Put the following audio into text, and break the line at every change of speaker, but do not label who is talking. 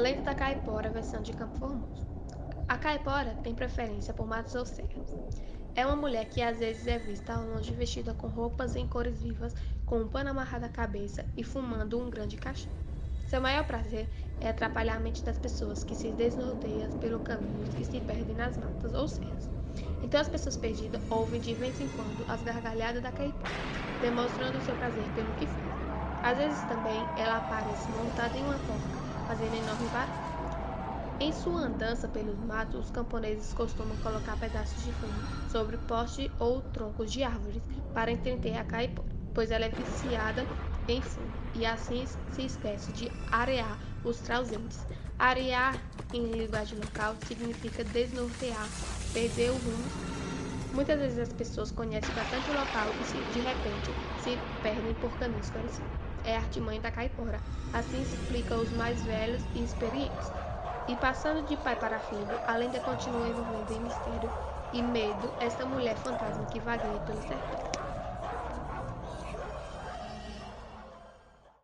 Lenda da Caipora, versão de Campo Formoso. A caipora tem preferência por matos ou serras. É uma mulher que às vezes é vista ao longe vestida com roupas em cores vivas, com um pano amarrado à cabeça e fumando um grande cachorro. Seu maior prazer é atrapalhar a mente das pessoas que se desnorteiam pelo caminho e se perdem nas matas ou serras. Então as pessoas perdidas ouvem de vez em quando as gargalhadas da caipora, demonstrando seu prazer pelo que faz. Às vezes também ela aparece montada em uma porca, fazendo enorme barulho. Em sua andança pelos matos, os camponeses costumam colocar pedaços de fumo sobre postes ou troncos de árvores para entreter a caipora, pois ela é viciada em fumo e assim se esquece de arear os trausentes. Arear, em linguagem local, significa desnortear, perder o rumo. Muitas vezes as pessoas conhecem bastante o local e, de repente, se perdem por caminhos conhecidos. É a artimanha da caipora. Assim explica os mais velhos e experientes. E passando de pai para filho, a lenda continua envolvendo em mistério e medo esta mulher fantasma que vagueia pelo sertão.